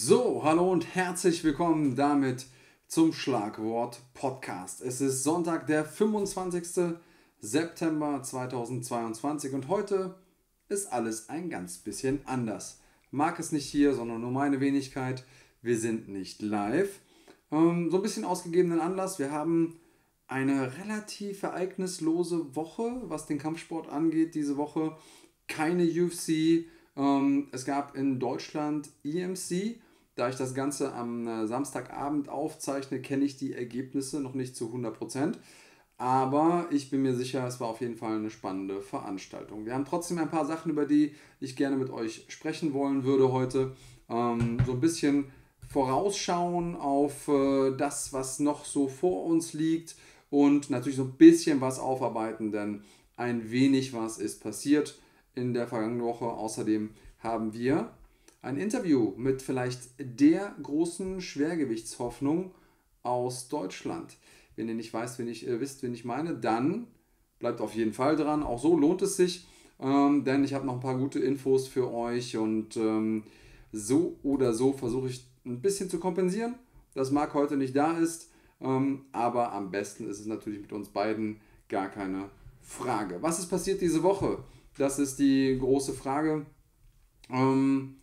So, hallo und herzlich willkommen damit zum Schlagwort Podcast. Es ist Sonntag, der 25. September 2022 und heute ist alles ein ganz bisschen anders. Marc ist nicht hier, sondern nur meine Wenigkeit. Wir sind nicht live. Ähm, so ein bisschen ausgegebenen Anlass. Wir haben eine relativ ereignislose Woche, was den Kampfsport angeht. Diese Woche keine UFC. Ähm, es gab in Deutschland EMC. Da ich das Ganze am äh, Samstagabend aufzeichne, kenne ich die Ergebnisse noch nicht zu 100%. Aber ich bin mir sicher, es war auf jeden Fall eine spannende Veranstaltung. Wir haben trotzdem ein paar Sachen, über die ich gerne mit euch sprechen wollen würde heute. Ähm, so ein bisschen vorausschauen auf äh, das, was noch so vor uns liegt und natürlich so ein bisschen was aufarbeiten, denn ein wenig was ist passiert in der vergangenen Woche. Außerdem haben wir ein Interview mit vielleicht der großen Schwergewichtshoffnung aus Deutschland. Wenn ihr nicht weißt, wenn ich, äh, wisst, wen ich meine, dann bleibt auf jeden Fall dran. Auch so lohnt es sich, ähm, denn ich habe noch ein paar gute Infos für euch und ähm, so oder so versuche ich ein bisschen zu kompensieren, dass Marc heute nicht da ist. Ähm, aber am besten ist es natürlich mit uns beiden gar keine Frage. Was ist passiert diese Woche? Das ist die große Frage. Ähm,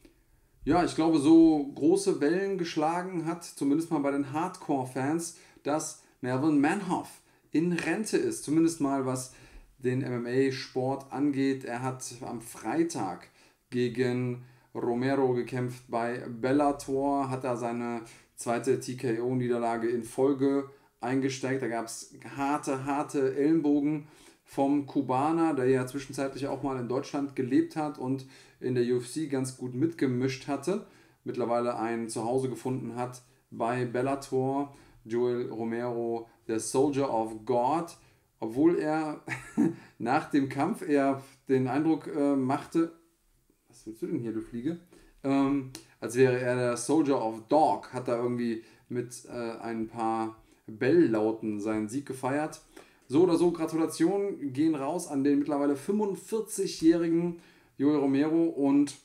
ja, ich glaube, so große Wellen geschlagen hat, zumindest mal bei den Hardcore-Fans, dass Melvin Manhoff in Rente ist. Zumindest mal was den MMA-Sport angeht. Er hat am Freitag gegen Romero gekämpft bei Bellator, hat da seine zweite TKO-Niederlage in Folge eingesteckt. Da gab es harte, harte Ellenbogen vom Kubaner, der ja zwischenzeitlich auch mal in Deutschland gelebt hat und in der UFC ganz gut mitgemischt hatte. Mittlerweile ein Zuhause gefunden hat bei Bellator. Joel Romero, der Soldier of God, obwohl er nach dem Kampf eher den Eindruck äh, machte, was willst du denn hier, du Fliege? Ähm, als wäre er der Soldier of Dog, hat er irgendwie mit äh, ein paar Belllauten seinen Sieg gefeiert. So oder so, Gratulationen gehen raus an den mittlerweile 45-jährigen Joel Romero und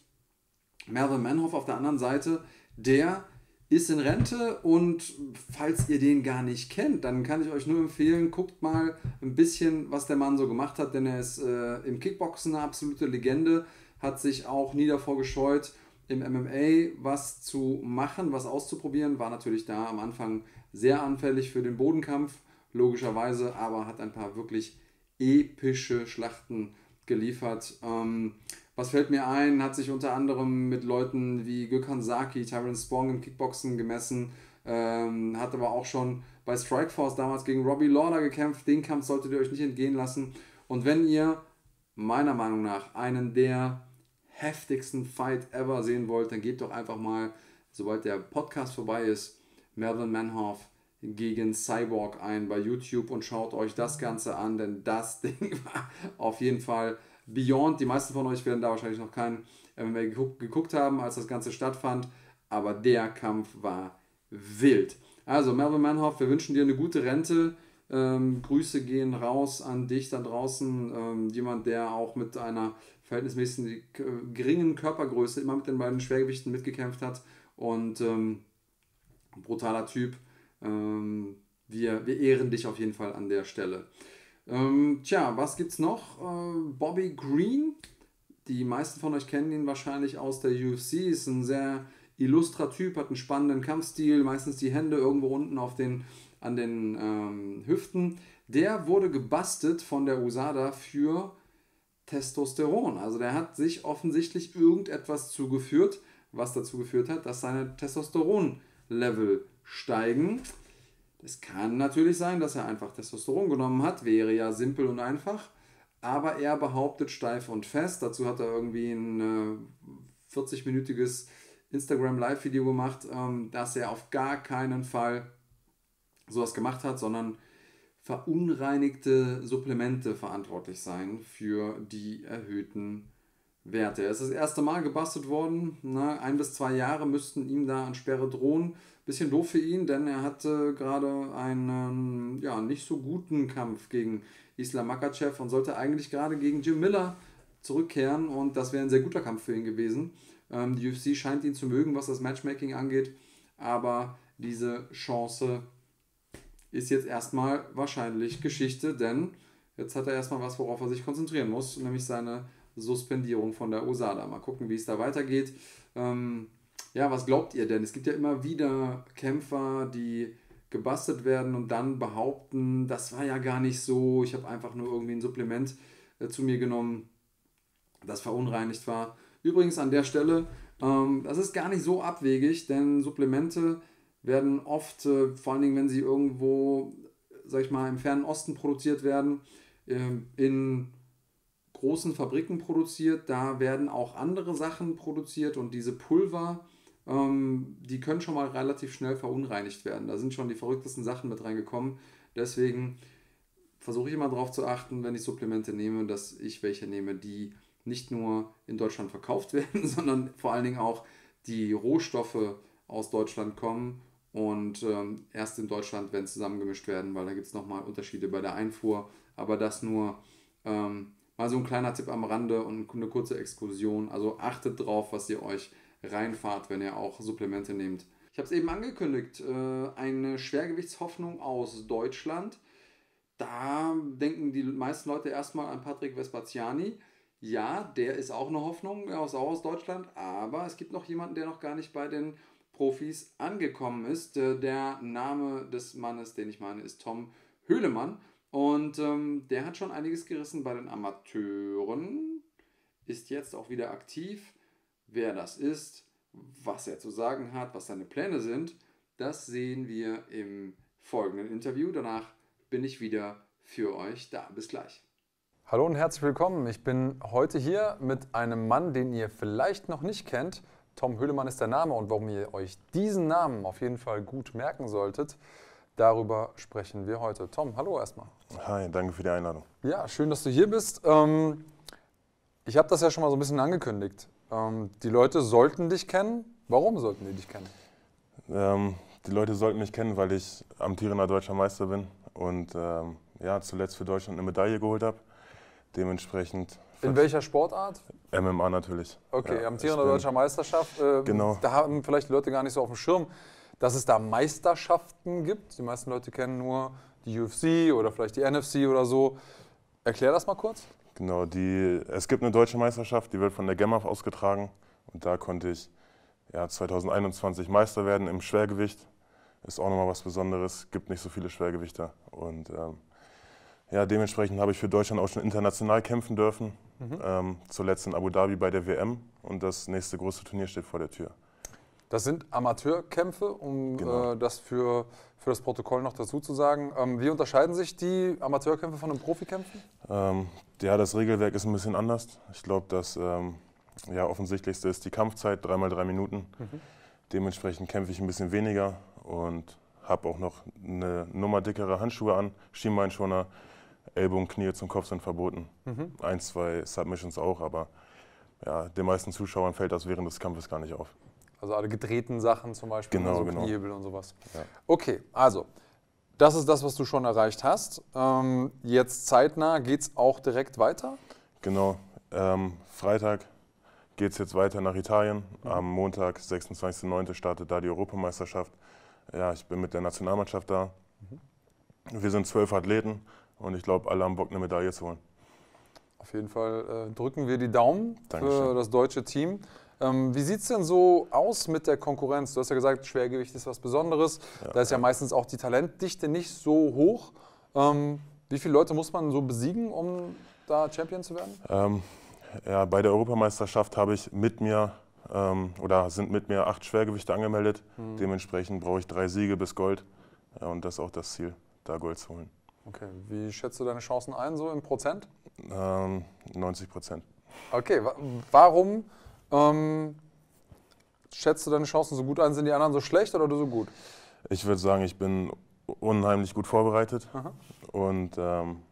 Melvin Manhoff auf der anderen Seite, der ist in Rente und falls ihr den gar nicht kennt, dann kann ich euch nur empfehlen, guckt mal ein bisschen, was der Mann so gemacht hat, denn er ist äh, im Kickboxen eine absolute Legende, hat sich auch nie davor gescheut, im MMA was zu machen, was auszuprobieren, war natürlich da am Anfang sehr anfällig für den Bodenkampf, logischerweise, aber hat ein paar wirklich epische Schlachten geliefert. Ähm, was fällt mir ein? Hat sich unter anderem mit Leuten wie Gökhan Saki, Tyron Spong im Kickboxen gemessen, ähm, hat aber auch schon bei Strikeforce damals gegen Robbie Lawler gekämpft. Den Kampf solltet ihr euch nicht entgehen lassen. Und wenn ihr meiner Meinung nach einen der heftigsten Fight ever sehen wollt, dann geht doch einfach mal, sobald der Podcast vorbei ist, Melvin Manhoff gegen Cyborg ein bei YouTube und schaut euch das Ganze an, denn das Ding war auf jeden Fall beyond. Die meisten von euch werden da wahrscheinlich noch keinen MMA geguckt, geguckt haben, als das Ganze stattfand, aber der Kampf war wild. Also Melvin Manhoff, wir wünschen dir eine gute Rente. Ähm, Grüße gehen raus an dich da draußen, ähm, jemand, der auch mit einer verhältnismäßig äh, geringen Körpergröße immer mit den beiden Schwergewichten mitgekämpft hat und ähm, brutaler Typ. Ähm, wir, wir ehren dich auf jeden Fall an der Stelle. Ähm, tja, was gibt's noch? Äh, Bobby Green. Die meisten von euch kennen ihn wahrscheinlich aus der UFC. Ist ein sehr illustrer Typ, hat einen spannenden Kampfstil, meistens die Hände irgendwo unten auf den, an den ähm, Hüften. Der wurde gebastelt von der USADA für Testosteron. Also der hat sich offensichtlich irgendetwas zugeführt, was dazu geführt hat, dass seine Testosteron-Level steigen. Es kann natürlich sein, dass er einfach Testosteron genommen hat, wäre ja simpel und einfach. Aber er behauptet steif und fest. Dazu hat er irgendwie ein äh, 40-minütiges Instagram Live-Video gemacht, ähm, dass er auf gar keinen Fall sowas gemacht hat, sondern verunreinigte Supplemente verantwortlich sein für die erhöhten Werte. Er ist das erste Mal gebastelt worden. Na, ein bis zwei Jahre müssten ihm da an Sperre drohen. Bisschen doof für ihn, denn er hatte gerade einen ja, nicht so guten Kampf gegen Islam Makachev und sollte eigentlich gerade gegen Jim Miller zurückkehren und das wäre ein sehr guter Kampf für ihn gewesen. Ähm, die UFC scheint ihn zu mögen, was das Matchmaking angeht, aber diese Chance ist jetzt erstmal wahrscheinlich Geschichte, denn jetzt hat er erstmal was, worauf er sich konzentrieren muss, nämlich seine Suspendierung von der USADA. Mal gucken, wie es da weitergeht. Ähm, ja, was glaubt ihr denn? Es gibt ja immer wieder Kämpfer, die gebastelt werden und dann behaupten, das war ja gar nicht so, ich habe einfach nur irgendwie ein Supplement äh, zu mir genommen, das verunreinigt war. Übrigens an der Stelle, ähm, das ist gar nicht so abwegig, denn Supplemente werden oft, äh, vor allen Dingen wenn sie irgendwo, sag ich mal, im fernen Osten produziert werden, äh, in großen Fabriken produziert. Da werden auch andere Sachen produziert und diese Pulver, ähm, die können schon mal relativ schnell verunreinigt werden. Da sind schon die verrücktesten Sachen mit reingekommen. Deswegen versuche ich immer darauf zu achten, wenn ich Supplemente nehme, dass ich welche nehme, die nicht nur in Deutschland verkauft werden, sondern vor allen Dingen auch die Rohstoffe aus Deutschland kommen und ähm, erst in Deutschland, wenn zusammengemischt werden, weil da gibt es nochmal Unterschiede bei der Einfuhr. Aber das nur ähm, mal so ein kleiner Tipp am Rande und eine kurze Exkursion. Also achtet drauf, was ihr euch reinfahrt, wenn ihr auch Supplemente nehmt. Ich habe es eben angekündigt, äh, eine Schwergewichtshoffnung aus Deutschland. Da denken die meisten Leute erstmal an Patrick Vespaziani. Ja, der ist auch eine Hoffnung, ist auch aus Deutschland, aber es gibt noch jemanden, der noch gar nicht bei den Profis angekommen ist. Äh, der Name des Mannes, den ich meine, ist Tom Höhlemann. Und ähm, der hat schon einiges gerissen bei den Amateuren, ist jetzt auch wieder aktiv. Wer das ist, was er zu sagen hat, was seine Pläne sind, das sehen wir im folgenden Interview. Danach bin ich wieder für euch da. Bis gleich. Hallo und herzlich willkommen. Ich bin heute hier mit einem Mann, den ihr vielleicht noch nicht kennt. Tom Höhlemann ist der Name und warum ihr euch diesen Namen auf jeden Fall gut merken solltet, darüber sprechen wir heute. Tom, hallo erstmal. Hi, danke für die Einladung. Ja, schön, dass du hier bist. Ähm, ich habe das ja schon mal so ein bisschen angekündigt. Ähm, die Leute sollten dich kennen. Warum sollten die dich kennen? Ähm, die Leute sollten mich kennen, weil ich amtierender deutscher Meister bin und ähm, ja, zuletzt für Deutschland eine Medaille geholt habe. Dementsprechend. In welcher Sportart? MMA natürlich. Okay, ja, amtierender deutscher Meisterschaft. Äh, genau. Da haben vielleicht die Leute gar nicht so auf dem Schirm, dass es da Meisterschaften gibt. Die meisten Leute kennen nur die UFC oder vielleicht die NFC oder so. Erklär das mal kurz. Genau, die, es gibt eine deutsche Meisterschaft, die wird von der GEMAF ausgetragen. Und da konnte ich ja, 2021 Meister werden im Schwergewicht. Ist auch nochmal was Besonderes, gibt nicht so viele Schwergewichter. Und ähm, ja, dementsprechend habe ich für Deutschland auch schon international kämpfen dürfen. Mhm. Ähm, zuletzt in Abu Dhabi bei der WM und das nächste große Turnier steht vor der Tür. Das sind Amateurkämpfe, um genau. äh, das für, für das Protokoll noch dazu zu sagen. Ähm, wie unterscheiden sich die Amateurkämpfe von den Profikämpfen? Ähm, ja, das Regelwerk ist ein bisschen anders. Ich glaube, das ähm, ja, offensichtlichste ist die Kampfzeit, dreimal drei Minuten. Mhm. Dementsprechend kämpfe ich ein bisschen weniger und habe auch noch eine Nummer dickere Handschuhe an, Schienbeinschoner, Ellbogen, Knie zum Kopf sind verboten. Mhm. Ein, zwei Submissions auch, aber ja, den meisten Zuschauern fällt das während des Kampfes gar nicht auf. Also alle gedrehten Sachen zum Beispiel, genau, also genau. Kniehebel und sowas. Ja. Okay, also das ist das, was du schon erreicht hast. Ähm, jetzt zeitnah geht es auch direkt weiter? Genau. Ähm, Freitag geht es jetzt weiter nach Italien. Mhm. Am Montag, 26.09. startet da die Europameisterschaft. Ja, ich bin mit der Nationalmannschaft da. Mhm. Wir sind zwölf Athleten und ich glaube, alle haben Bock, eine Medaille zu holen. Auf jeden Fall äh, drücken wir die Daumen Dankeschön. für das deutsche Team. Ähm, wie sieht es denn so aus mit der Konkurrenz? Du hast ja gesagt, Schwergewicht ist was Besonderes. Ja, da ist ja, ja, meistens auch die Talentdichte nicht so hoch. Ähm, wie viele Leute muss man so besiegen, um da Champion zu werden? Ähm, ja, bei der Europameisterschaft habe ich mit mir ähm, oder sind mit mir acht Schwergewichte angemeldet. Mhm. Dementsprechend brauche ich drei Siege bis Gold. Ja, und das ist auch das Ziel, da Gold zu holen. Okay, wie schätzt du deine Chancen ein, so im Prozent? 90 ähm, Prozent. Okay, warum ähm, schätzt du deine Chancen so gut ein? Sind die anderen so schlecht oder du so gut? Ich würde sagen, ich bin unheimlich gut vorbereitet. Aha. Und ähm,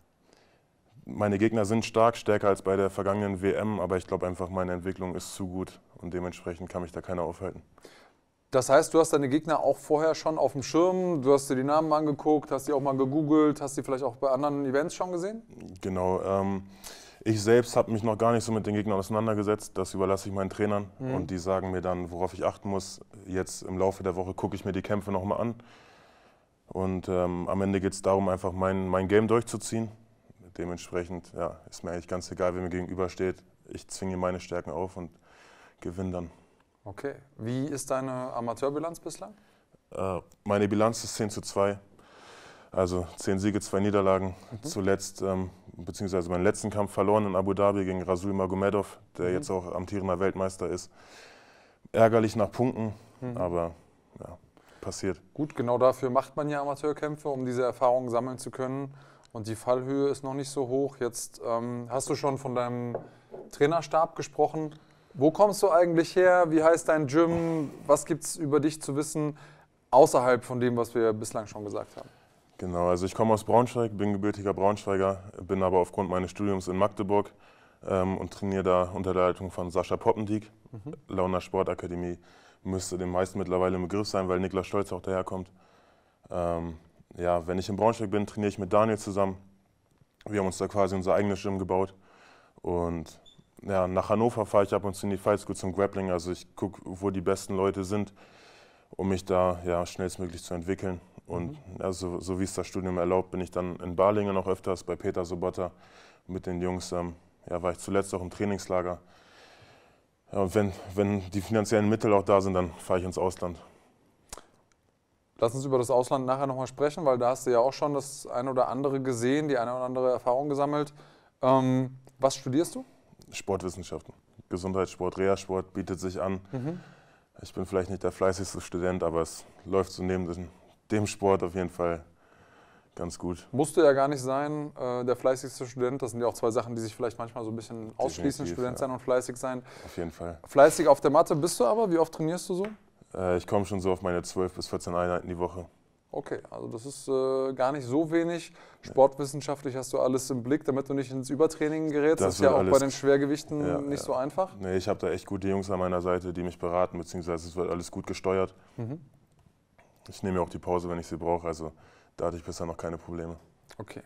meine Gegner sind stark, stärker als bei der vergangenen WM, aber ich glaube einfach, meine Entwicklung ist zu gut und dementsprechend kann mich da keiner aufhalten. Das heißt, du hast deine Gegner auch vorher schon auf dem Schirm, du hast dir die Namen angeguckt, hast die auch mal gegoogelt, hast die vielleicht auch bei anderen Events schon gesehen? Genau. Ähm, ich selbst habe mich noch gar nicht so mit den Gegnern auseinandergesetzt. Das überlasse ich meinen Trainern Mhm. und die sagen mir dann, worauf ich achten muss. Jetzt im Laufe der Woche gucke ich mir die Kämpfe nochmal an. Und ähm, am Ende geht es darum, einfach mein, mein Game durchzuziehen. Dementsprechend ja, ist mir eigentlich ganz egal, wer mir gegenübersteht. Ich zwinge meine Stärken auf und gewinne dann. Okay. Wie ist deine Amateurbilanz bislang? Äh, meine Bilanz ist 10 zu 2. Also 10 Siege, 2 Niederlagen. Zuletzt, ähm, beziehungsweise meinen letzten Kampf verloren in Abu Dhabi gegen Rasul Magomedov, der jetzt auch amtierender Weltmeister ist. Ärgerlich nach Punkten, aber ja, passiert. Gut, genau dafür macht man ja Amateurkämpfe, um diese Erfahrungen sammeln zu können. Und die Fallhöhe ist noch nicht so hoch. Jetzt ähm, hast du schon von deinem Trainerstab gesprochen. Wo kommst du eigentlich her? Wie heißt dein Gym? Was gibt es über dich zu wissen, außerhalb von dem, was wir bislang schon gesagt haben? Genau, also ich komme aus Braunschweig, bin gebürtiger Braunschweiger, bin aber aufgrund meines Studiums in Magdeburg ähm, und trainiere da unter der Leitung von Sascha Poppendiek. Launa Sportakademie müsste den meisten mittlerweile im Begriff sein, weil Niklas Stolz auch daherkommt. Ähm, ja, wenn ich in Braunschweig bin, trainiere ich mit Daniel zusammen. Wir haben uns da quasi unser eigenes Gym gebaut. Und ja, nach Hannover fahre ich ab und zu in die Fight School zum Grappling. Also ich gucke, wo die besten Leute sind, um mich da ja, schnellstmöglich zu entwickeln. Und ja, so, so wie es das Studium erlaubt, bin ich dann in Balingen noch öfters bei Peter Sobotta mit den Jungs. Ähm, ja, war ich zuletzt auch im Trainingslager. Ja, und wenn, wenn die finanziellen Mittel auch da sind, dann fahre ich ins Ausland. Lass uns über das Ausland nachher nochmal sprechen, weil da hast du ja auch schon das eine oder andere gesehen, die eine oder andere Erfahrung gesammelt. Ähm, was studierst du? Sportwissenschaften, Gesundheitssport, Reha-Sport bietet sich an. Ich bin vielleicht nicht der fleißigste Student, aber es läuft so neben dem, dem Sport auf jeden Fall ganz gut. Musste ja gar nicht sein, äh, der fleißigste Student. Das sind ja auch zwei Sachen, die sich vielleicht manchmal so ein bisschen ausschließen, Definitiv, Student ja. sein und fleißig sein. Auf jeden Fall. Fleißig auf der Matte bist du aber. Wie oft trainierst du so? Äh, ich komme schon so auf meine 12 bis 14 Einheiten die Woche. Okay, also das ist äh, gar nicht so wenig. Sportwissenschaftlich hast du alles im Blick, damit du nicht ins Übertraining gerätst. Das Das, ist ja auch bei den Schwergewichten Ja, nicht ja. so einfach. Nee, ich habe da echt gute Jungs an meiner Seite, die mich beraten, beziehungsweise es wird alles gut gesteuert. Mhm. Ich nehme auch die Pause, wenn ich sie brauche. Also da hatte ich bisher noch keine Probleme. Okay.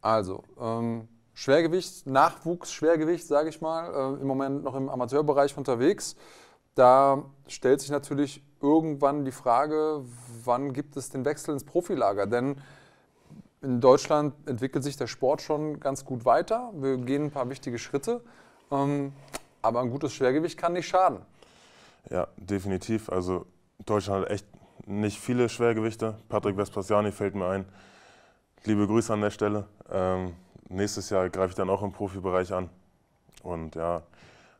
Also, ähm, Schwergewicht, Nachwuchs, Schwergewicht, sage ich mal, äh, im Moment noch im Amateurbereich unterwegs. Da stellt sich natürlich irgendwann die Frage, wann gibt es den Wechsel ins Profilager? Denn in Deutschland entwickelt sich der Sport schon ganz gut weiter. Wir gehen ein paar wichtige Schritte. Ähm, aber ein gutes Schwergewicht kann nicht schaden. Ja, definitiv. Also Deutschland hat echt nicht viele Schwergewichte. Patrick Vespasiani fällt mir ein. Liebe Grüße an der Stelle. Ähm, nächstes Jahr greife ich dann auch im Profibereich an. Und ja,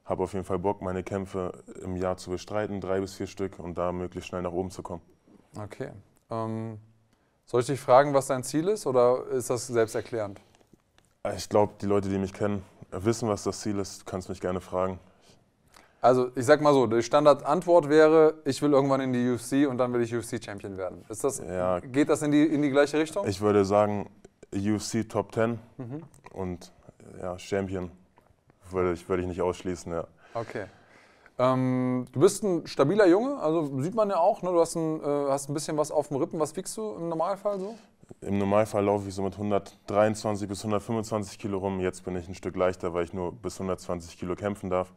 habe auf jeden Fall Bock, meine Kämpfe im Jahr zu bestreiten, drei bis vier Stück, und da möglichst schnell nach oben zu kommen. Okay. Ähm, soll ich dich fragen, was dein Ziel ist oder ist das selbsterklärend? Ich glaube, die Leute, die mich kennen, wissen, was das Ziel ist. Du kannst mich gerne fragen. Also ich sag mal so, die Standardantwort wäre, ich will irgendwann in die UFC und dann will ich UFC-Champion werden. Ist das, Ja. Geht das in die, in die gleiche Richtung? Ich würde sagen, UFC Top 10 Mhm. und ja, Champion würde ich, würde ich nicht ausschließen. Ja. Okay. Ähm, du bist ein stabiler Junge, also sieht man ja auch, ne? du hast ein, äh, hast ein bisschen was auf dem Rippen. Was wiegst du im Normalfall so? Im Normalfall laufe ich so mit 123 bis 125 Kilo rum. Jetzt bin ich ein Stück leichter, weil ich nur bis 120 Kilo kämpfen darf.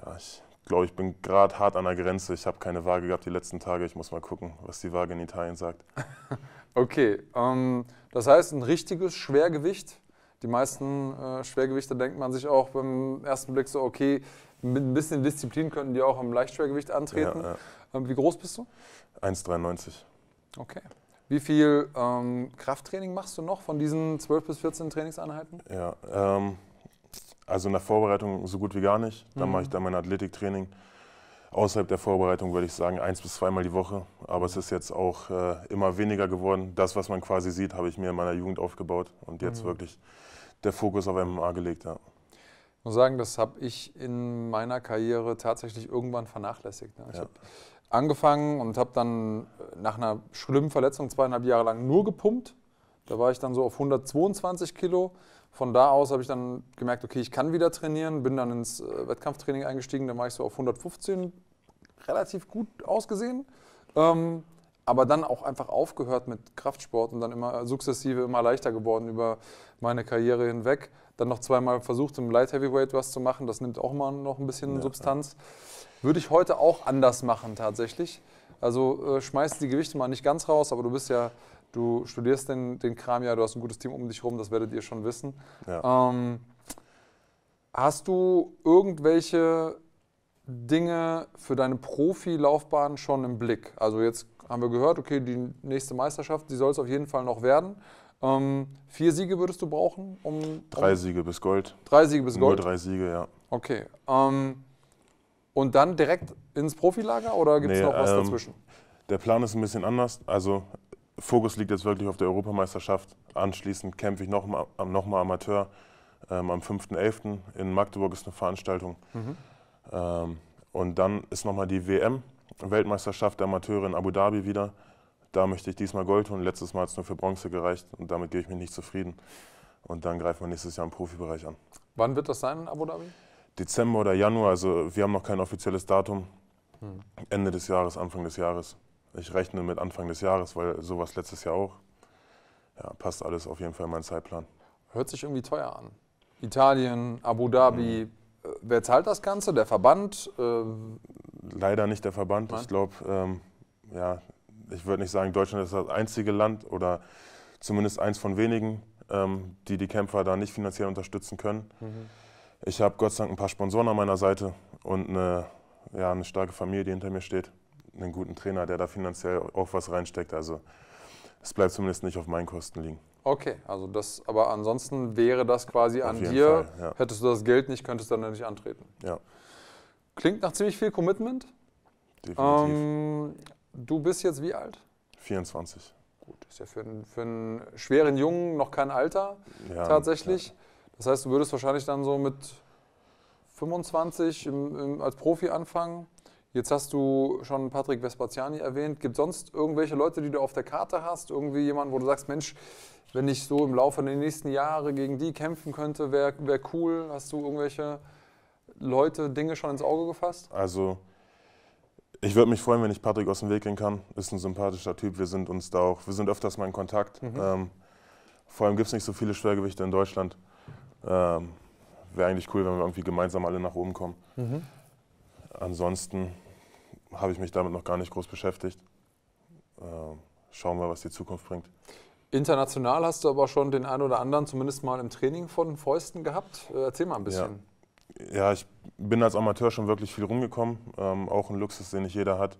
Ja, ich glaube, ich bin gerade hart an der Grenze. Ich habe keine Waage gehabt die letzten Tage. Ich muss mal gucken, was die Waage in Italien sagt. Okay, ähm, das heißt ein richtiges Schwergewicht. Die meisten äh, Schwergewichte denkt man sich auch beim ersten Blick so, okay, mit ein bisschen Disziplin könnten die auch im Leichtschwergewicht antreten. Ja, ja. Ähm, wie groß bist du? 1,93. Okay. Wie viel ähm, Krafttraining machst du noch von diesen 12 bis 14 Trainingseinheiten? Ja, ähm, also in der Vorbereitung so gut wie gar nicht. Dann Mhm. mache ich dann mein Athletiktraining. Außerhalb der Vorbereitung würde ich sagen eins bis zweimal die Woche. Aber es ist jetzt auch äh, immer weniger geworden. Das, was man quasi sieht, habe ich mir in meiner Jugend aufgebaut und jetzt Mhm. wirklich der Fokus auf MMA gelegt. Ja. Ich muss sagen, das habe ich in meiner Karriere tatsächlich irgendwann vernachlässigt. ne? Ich Ja. habe angefangen und habe dann nach einer schlimmen Verletzung zweieinhalb Jahre lang nur gepumpt. Da war ich dann so auf 122 Kilo. Von da aus habe ich dann gemerkt, okay, ich kann wieder trainieren, bin dann ins äh, Wettkampftraining eingestiegen. Da war ich so auf 115, relativ gut ausgesehen. Ähm, aber dann auch einfach aufgehört mit Kraftsport und dann immer sukzessive immer leichter geworden über meine Karriere hinweg. Dann noch zweimal versucht, im Light Heavyweight was zu machen. Das nimmt auch immer noch ein bisschen Ja, Substanz. Würde ich heute auch anders machen tatsächlich. Also äh, schmeiß die Gewichte mal nicht ganz raus, aber du bist ja, du studierst den, den Kram ja, du hast ein gutes Team um dich rum, das werdet ihr schon wissen. Ja. Ähm, hast du irgendwelche Dinge für deine Profilaufbahn schon im Blick? Also jetzt haben wir gehört, okay, die nächste Meisterschaft, die soll es auf jeden Fall noch werden. Ähm, vier Siege würdest du brauchen, um Drei um, Siege bis Gold. drei Siege bis Nur Gold. drei Siege, ja. Okay. Ähm, und dann direkt ins Profilager oder gibt es Nee, noch was ähm, dazwischen? Der Plan ist ein bisschen anders. Also Fokus liegt jetzt wirklich auf der Europameisterschaft. Anschließend kämpfe ich noch mal, noch mal Amateur. Ähm, am 5.11. in Magdeburg ist eine Veranstaltung. Mhm. Ähm, und dann ist nochmal die WM, Weltmeisterschaft der Amateure in Abu Dhabi wieder. Da möchte ich diesmal Gold holen. Letztes Mal hat es nur für Bronze gereicht und damit gebe ich mich nicht zufrieden. Und dann greifen wir nächstes Jahr im Profibereich an. Wann wird das sein in Abu Dhabi? Dezember oder Januar, also wir haben noch kein offizielles Datum. Hm. Ende des Jahres, Anfang des Jahres. Ich rechne mit Anfang des Jahres, weil sowas letztes Jahr auch. Ja, passt alles auf jeden Fall in meinen Zeitplan. Hört sich irgendwie teuer an. Italien, Abu Dhabi. Mhm. Äh, Wer zahlt das Ganze? Der Verband? Äh, Leider nicht der Verband. Nein? Ich glaube, ähm, ja, ich würde nicht sagen, Deutschland ist das einzige Land oder zumindest eins von wenigen, ähm, die die Kämpfer da nicht finanziell unterstützen können. Ich habe Gott sei Dank ein paar Sponsoren an meiner Seite und eine, ja, eine starke Familie, die hinter mir steht. Einen guten Trainer, der da finanziell auch was reinsteckt. Also es bleibt zumindest nicht auf meinen Kosten liegen. Okay, also das, aber ansonsten wäre das quasi Auf an dir. Fall, ja. Hättest du das Geld nicht, könntest du dann nicht antreten. Ja, Klingt nach ziemlich viel Commitment. definitiv. Ähm, du bist jetzt wie alt? 24. Gut, ist ja für einen, für einen schweren Jungen noch kein Alter Ja, tatsächlich. Das heißt, du würdest wahrscheinlich dann so mit 25 im, im, als Profi anfangen. Jetzt hast du schon Patrick Vespaziani erwähnt. Gibt es sonst irgendwelche Leute, die du auf der Karte hast? Irgendwie jemanden, wo du sagst, Mensch, wenn ich so im Laufe der nächsten Jahre gegen die kämpfen könnte, wäre wär cool. Hast du irgendwelche Leute, Dinge schon ins Auge gefasst? Also, ich würde mich freuen, wenn ich Patrick aus dem Weg gehen kann. Ist ein sympathischer Typ. Wir sind uns da auch, wir sind öfters mal in Kontakt. Mhm. Ähm, vor allem gibt es nicht so viele Schwergewichte in Deutschland. Ähm, Wäre eigentlich cool, wenn wir irgendwie gemeinsam alle nach oben kommen. Ansonsten habe ich mich damit noch gar nicht groß beschäftigt. Ähm, schauen wir, was die Zukunft bringt. International hast du aber schon den einen oder anderen zumindest mal im Training von Fäusten gehabt. Äh, Erzähl mal ein bisschen. Ja, ich bin als Amateur schon wirklich viel rumgekommen. Ähm, auch ein Luxus, den nicht jeder hat.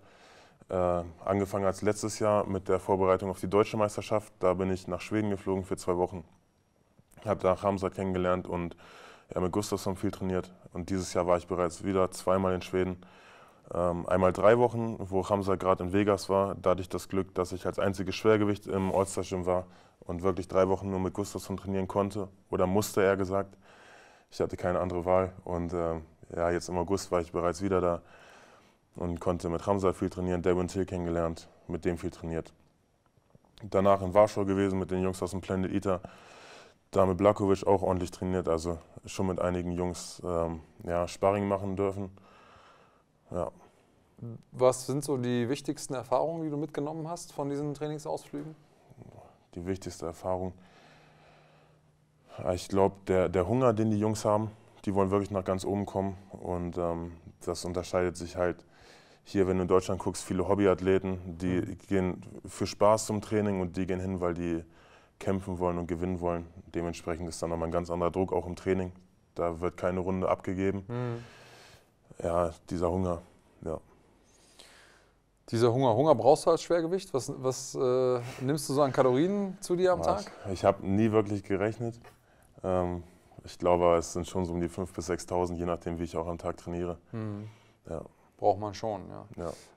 Äh, angefangen als letztes Jahr mit der Vorbereitung auf die deutsche Meisterschaft. Da bin ich nach Schweden geflogen für zwei Wochen. Habe da Ramsat kennengelernt und ja, mit Gustafsson viel trainiert. Und dieses Jahr war ich bereits wieder zweimal in Schweden. Ähm, einmal drei Wochen, wo Ramsat gerade in Vegas war. Da hatte ich das Glück, dass ich als einziges Schwergewicht im All-Star-Gym war und wirklich drei Wochen nur mit Gustafsson trainieren konnte. Oder musste, eher gesagt. Ich hatte keine andere Wahl. Und ähm, ja, jetzt im August war ich bereits wieder da und konnte mit Ramsat viel trainieren, Devin Till kennengelernt, mit dem viel trainiert. Danach in Warschau gewesen mit den Jungs aus dem Planet Eater. Da mit Blakovic auch ordentlich trainiert, also schon mit einigen Jungs ähm, ja, Sparring machen dürfen. Ja. Was sind so die wichtigsten Erfahrungen, die du mitgenommen hast von diesen Trainingsausflügen? die wichtigste Erfahrung. Ich glaube, der, der Hunger, den die Jungs haben, die wollen wirklich nach ganz oben kommen. Und ähm, das unterscheidet sich halt hier, wenn du in Deutschland guckst, viele Hobbyathleten, die gehen für Spaß zum Training und die gehen hin, weil die kämpfen wollen und gewinnen wollen. Dementsprechend ist dann nochmal ein ganz anderer Druck auch im Training. Da wird keine Runde abgegeben. Ja, dieser Hunger, ja. Dieser Hunger, Hunger brauchst du als Schwergewicht? Was, was äh, nimmst du so an Kalorien zu dir am Tag? Ich, habe nie wirklich gerechnet. Ähm, ich glaube, es sind schon so um die 5.000 bis 6.000, je nachdem, wie ich auch am Tag trainiere. Ja, Braucht man schon, ja.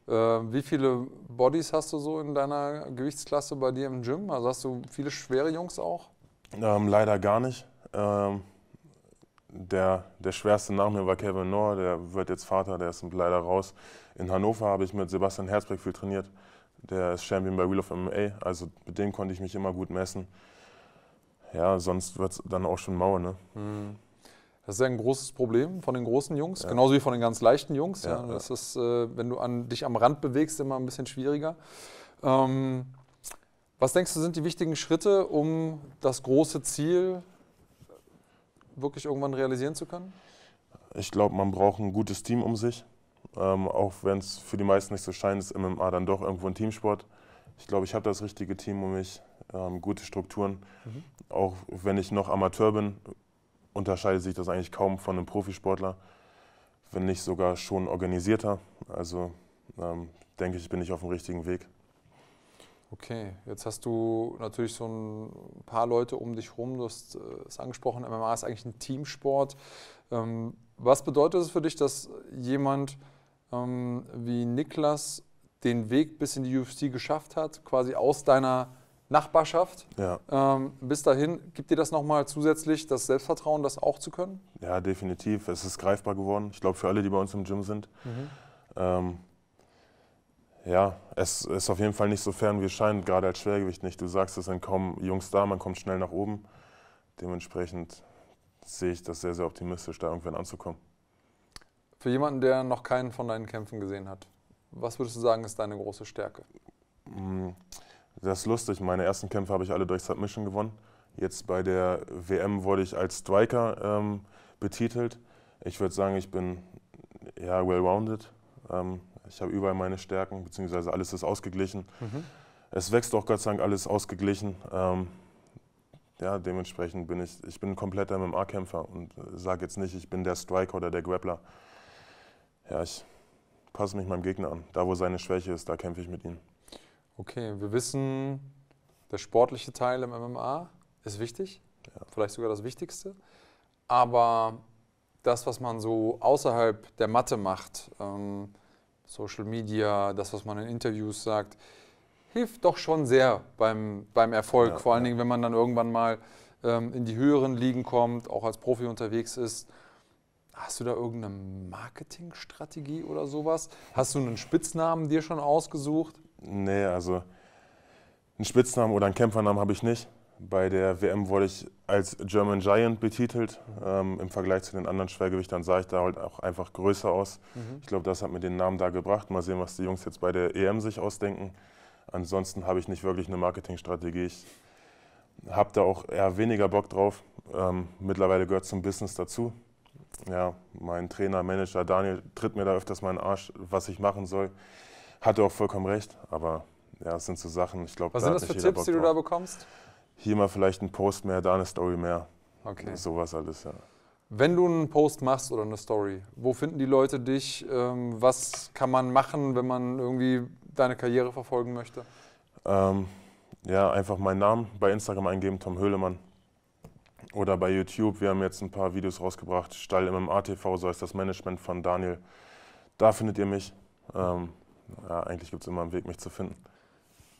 ja. Äh, wie viele Bodies hast du so in deiner Gewichtsklasse bei dir im Gym? Also hast du viele schwere Jungs auch? Ähm, leider gar nicht. Ähm, der, der schwerste nach mir war Kevin Noor, der wird jetzt Vater, der ist leider raus. In Hannover habe ich mit Sebastian Herzberg viel trainiert. Der ist Champion bei Wheel of MMA, also mit dem konnte ich mich immer gut messen. Ja, sonst wird es dann auch schon mau, ne? Das ist ja ein großes Problem von den großen Jungs, Ja. genauso wie von den ganz leichten Jungs. Ja, Ja, ja. das ist, äh, wenn du an, dich am Rand bewegst, immer ein bisschen schwieriger. Ähm, was denkst du, sind die wichtigen Schritte, um das große Ziel wirklich irgendwann realisieren zu können? Ich glaube, man braucht ein gutes Team um sich. Ähm, auch wenn es für die meisten nicht so scheint, ist MMA dann doch irgendwo ein Teamsport. Ich glaube, ich habe das richtige Team um mich, ähm, gute Strukturen. Mhm. Auch wenn ich noch Amateur bin, unterscheidet sich das eigentlich kaum von einem Profisportler, wenn nicht sogar schon organisierter. Also ähm, denke ich, bin ich auf dem richtigen Weg. Okay, jetzt hast du natürlich so ein paar Leute um dich rum. Du hast äh, es angesprochen, MMA ist eigentlich ein Teamsport. Ähm, was bedeutet es für dich, dass jemand ähm, wie Niklas den Weg bis in die UFC geschafft hat, quasi aus deiner Nachbarschaft ja. ähm, bis dahin? Gibt dir das nochmal zusätzlich das Selbstvertrauen, das auch zu können? Ja, definitiv. Es ist greifbar geworden. Ich glaube, für alle, die bei uns im Gym sind. Mhm. Ähm, ja, es ist auf jeden Fall nicht so fern, wie es scheint, gerade als Schwergewicht nicht. Du sagst, es sind kaum Jungs da, man kommt schnell nach oben. Dementsprechend sehe ich das sehr, sehr optimistisch, da irgendwann anzukommen. Für jemanden, der noch keinen von deinen Kämpfen gesehen hat, was würdest du sagen, ist deine große Stärke? Mm, das ist lustig. Meine ersten Kämpfe habe ich alle durch Submission gewonnen. Jetzt bei der WM wurde ich als Striker ähm, betitelt. Ich würde sagen, ich bin ja well-rounded. Ähm, ich habe überall meine Stärken, beziehungsweise alles ist ausgeglichen. Mhm. Es wächst auch Gott sei Dank alles ausgeglichen. Ähm, ja, dementsprechend bin ich, ich bin ein kompletter MMA-Kämpfer und sage jetzt nicht, ich bin der Striker oder der Grappler. Ja, ich passe mich meinem Gegner an. Da, wo seine Schwäche ist, da kämpfe ich mit ihm. Okay, wir wissen, der sportliche Teil im MMA ist wichtig, ja. vielleicht sogar das Wichtigste. Aber das, was man so außerhalb der Matte macht, ähm, Social Media, das, was man in Interviews sagt, hilft doch schon sehr beim, beim Erfolg. Ja, Vor allen ja. Dingen, wenn man dann irgendwann mal ähm, in die höheren Ligen kommt, auch als Profi unterwegs ist. Hast du da irgendeine Marketingstrategie oder sowas? Hast du einen Spitznamen dir schon ausgesucht? Nee, also einen Spitznamen oder einen Kämpfernamen habe ich nicht. Bei der WM wurde ich als German Giant betitelt. Ähm, Im Vergleich zu den anderen Schwergewichtern sah ich da halt auch einfach größer aus. Mhm. Ich glaube, das hat mir den Namen da gebracht. Mal sehen, was die Jungs jetzt bei der EM sich ausdenken. Ansonsten habe ich nicht wirklich eine Marketingstrategie. Ich habe da auch eher weniger Bock drauf. Ähm, mittlerweile gehört zum Business dazu. Ja, mein Trainer, Manager Daniel tritt mir da öfters mal in den Arsch, was ich machen soll. Hatte auch vollkommen recht, aber ja, es sind so Sachen, ich glaube, Was da sind das für Tipps, die du da bekommst? Hier mal vielleicht ein Post mehr, da eine Story mehr. Okay. Sowas alles, ja. Wenn du einen Post machst oder eine Story, wo finden die Leute dich? Ähm, was kann man machen, wenn man irgendwie deine Karriere verfolgen möchte? Ähm, ja, einfach meinen Namen bei Instagram eingeben, Tom Höhlemann. Oder bei YouTube, wir haben jetzt ein paar Videos rausgebracht. Stall MMA TV, so ist das Management von Daniel. Da findet ihr mich. Ähm, ja, eigentlich gibt es immer einen Weg, mich zu finden.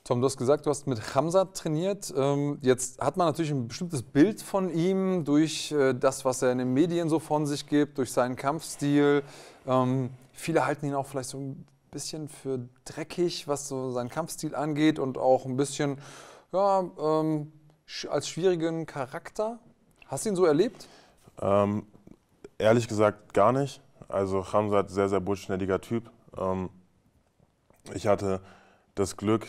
Tom, du hast gesagt, du hast mit Hamza trainiert. Ähm, jetzt hat man natürlich ein bestimmtes Bild von ihm durch äh, das, was er in den Medien so von sich gibt, durch seinen Kampfstil. Ähm, viele halten ihn auch vielleicht so ein bisschen für dreckig, was so seinen Kampfstil angeht und auch ein bisschen ja, ähm, als schwierigen Charakter. Hast du ihn so erlebt? Ähm, ehrlich gesagt gar nicht. Also Hamza ist sehr, sehr bodenständiger Typ. Ich hatte das Glück,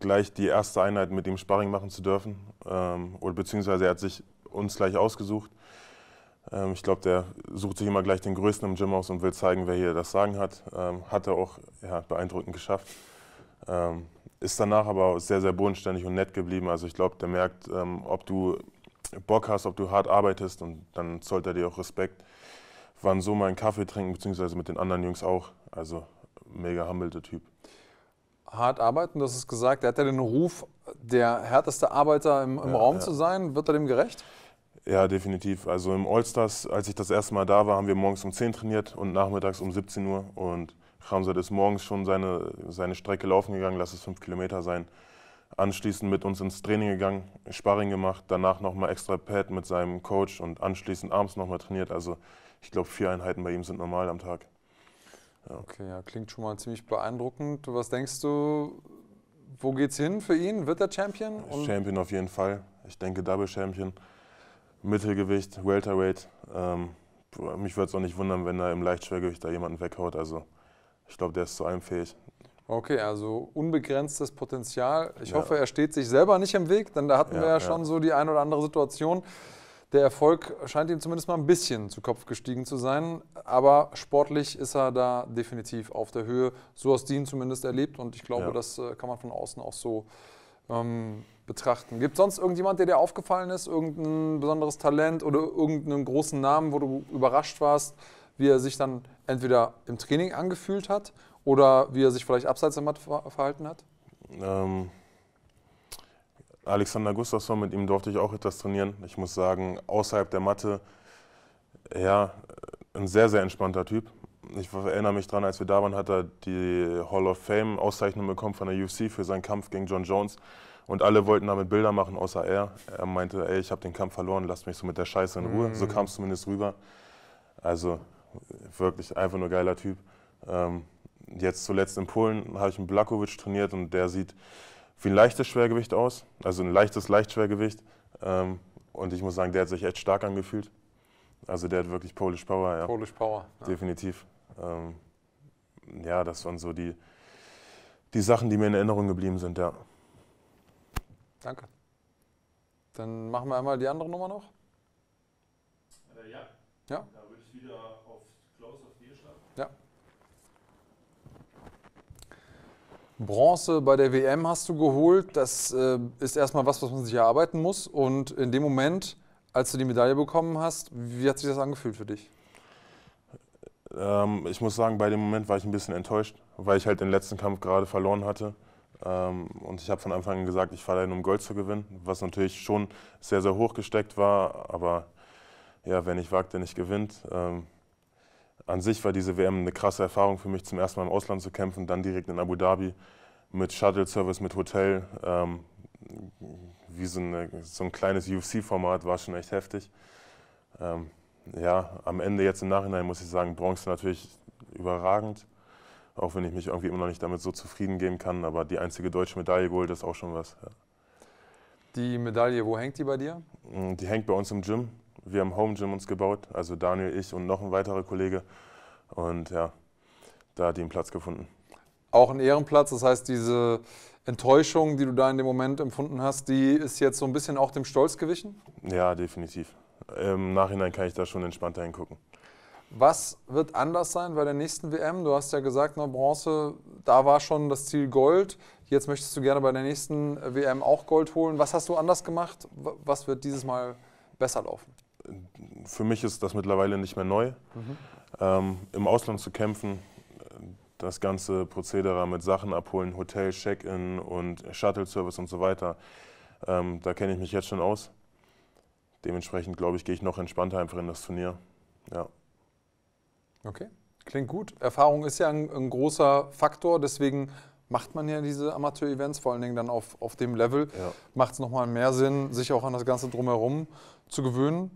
gleich die erste Einheit mit ihm Sparring machen zu dürfen. Ähm, oder beziehungsweise er hat sich uns gleich ausgesucht. Ähm, ich glaube, der sucht sich immer gleich den Größten im Gym aus und will zeigen, wer hier das Sagen hat. Ähm, hat er auch ja, beeindruckend geschafft. Ähm, ist danach aber sehr, sehr bodenständig und nett geblieben. Also ich glaube, der merkt, ähm, ob du Bock hast, ob du hart arbeitest und dann zollt er dir auch Respekt. Waren so mal einen Kaffee trinken, beziehungsweise mit den anderen Jungs auch. Also mega humble Typ hart arbeiten, hast es gesagt, er hat ja den Ruf, der härteste Arbeiter im, im ja, Raum ja. zu sein. Wird er dem gerecht? Ja, definitiv. Also im Allstars, als ich das erste Mal da war, haben wir morgens um 10 trainiert und nachmittags um 17 Uhr. Und Ramsat ist morgens schon seine, seine Strecke laufen gegangen, lass es fünf Kilometer sein. Anschließend mit uns ins Training gegangen, Sparring gemacht, danach nochmal extra Pad mit seinem Coach und anschließend abends nochmal trainiert. Also ich glaube, vier Einheiten bei ihm sind normal am Tag. Ja. Okay, ja, klingt schon mal ziemlich beeindruckend. Was denkst du, wo geht's hin für ihn? Wird er Champion? Und Champion auf jeden Fall. Ich denke Double Champion. Mittelgewicht, Welterweight. Ähm, mich würde es auch nicht wundern, wenn er im Leichtschwergewicht da jemanden weghaut. Also ich glaube, der ist zu allem fähig. Okay, also unbegrenztes Potenzial. Ich Ja. hoffe, er steht sich selber nicht im Weg, denn da hatten Ja, wir ja ja. schon so die ein oder andere Situation. Der Erfolg scheint ihm zumindest mal ein bisschen zu Kopf gestiegen zu sein, aber sportlich ist er da definitiv auf der Höhe. So hast du ihn zumindest erlebt und ich glaube, Ja. das äh, kann man von außen auch so ähm, betrachten. Gibt es sonst irgendjemand, der dir aufgefallen ist, irgendein besonderes Talent oder irgendeinen großen Namen, wo du überrascht warst, wie er sich dann entweder im Training angefühlt hat oder wie er sich vielleicht abseits der Matte ver verhalten hat? Ähm, Alexander Gustafsson, mit ihm durfte ich auch etwas trainieren. Ich muss sagen, außerhalb der Matte, ja, ein sehr, sehr entspannter Typ. Ich erinnere mich daran, als wir da waren, hat er die Hall of Fame Auszeichnung bekommen von der UFC für seinen Kampf gegen John Jones. Und alle wollten damit Bilder machen, außer er. Er meinte, ey, ich habe den Kampf verloren, lasst mich so mit der Scheiße in Ruhe. So kam es zumindest rüber. Also wirklich einfach nur geiler Typ. Ähm, jetzt zuletzt in Polen habe ich einen Blakowicz trainiert und der sieht wie ein leichtes Schwergewicht aus, also ein leichtes Leichtschwergewicht. Ähm, und ich muss sagen, der hat sich echt stark angefühlt. Also der hat wirklich Polish Power, ja, Polish Power. Ja. definitiv. Ähm, ja, das waren so die, die Sachen, die mir in Erinnerung geblieben sind, ja. Danke. Dann machen wir einmal die andere Nummer noch. Äh, ja. Ja. Da würde ich wieder auf Close auf dir schlagen. Bronze bei der WM hast du geholt. Das äh, ist erstmal was, was man sich erarbeiten muss. Und in dem Moment, als du die Medaille bekommen hast, wie hat sich das angefühlt für dich? Ähm, ich muss sagen, bei dem Moment war ich ein bisschen enttäuscht, weil ich halt den letzten Kampf gerade verloren hatte. Ähm, und ich habe von Anfang an gesagt, ich fahre dahin, um Gold zu gewinnen, was natürlich schon sehr, sehr hoch gesteckt war. Aber ja, wer nicht wagt, der nicht gewinnt. Ähm, an sich war diese WM eine krasse Erfahrung für mich, zum ersten Mal im Ausland zu kämpfen, dann direkt in Abu Dhabi mit Shuttle-Service, mit Hotel. Ähm, wie so, eine, so ein kleines UFC-Format war schon echt heftig. Ähm, ja, am Ende jetzt im Nachhinein muss ich sagen, Bronze natürlich überragend. Auch wenn ich mich irgendwie immer noch nicht damit so zufrieden geben kann. Aber die einzige deutsche Medaille geholt ist auch schon was. Ja. Die Medaille, wo hängt die bei dir? Die hängt bei uns im Gym. Wir haben Home Gym uns gebaut. Also Daniel, ich und noch ein weiterer Kollege. Und ja, da hat die einen Platz gefunden. Auch ein Ehrenplatz. Das heißt, diese Enttäuschung, die du da in dem Moment empfunden hast, die ist jetzt so ein bisschen auch dem Stolz gewichen. Ja, definitiv. Im Nachhinein kann ich da schon entspannter hingucken. Was wird anders sein bei der nächsten WM? Du hast ja gesagt, na, Bronze, da war schon das Ziel Gold. Jetzt möchtest du gerne bei der nächsten WM auch Gold holen. Was hast du anders gemacht? Was wird dieses Mal besser laufen? Für mich ist das mittlerweile nicht mehr neu. Ähm, Im Ausland zu kämpfen, das ganze Prozedere mit Sachen abholen, Hotel, Check-in und Shuttle-Service und so weiter, ähm, da kenne ich mich jetzt schon aus. Dementsprechend, glaube ich, gehe ich noch entspannter einfach in das Turnier. Ja. Okay, klingt gut. Erfahrung ist ja ein, ein großer Faktor, deswegen macht man ja diese Amateur-Events, vor allen Dingen dann auf, auf dem Level. Ja. Macht es nochmal mehr Sinn, sich auch an das Ganze drumherum zu gewöhnen.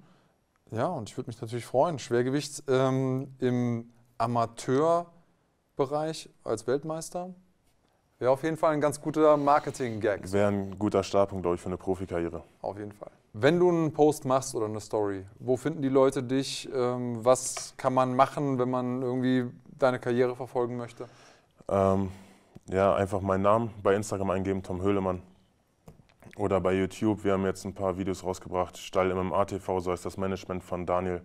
Ja, und ich würde mich natürlich freuen. Schwergewicht ähm, im Amateurbereich als Weltmeister wäre auf jeden Fall ein ganz guter Marketing-Gag. Wäre ein guter Startpunkt, glaube ich, für eine Profikarriere. Auf jeden Fall. Wenn du einen Post machst oder eine Story, wo finden die Leute dich? Ähm, was kann man machen, wenn man irgendwie deine Karriere verfolgen möchte? Ähm, ja, einfach meinen Namen bei Instagram eingeben, Tom Höhlemann. Oder bei YouTube, wir haben jetzt ein paar Videos rausgebracht. Stall MMA TV, so heißt das Management von Daniel.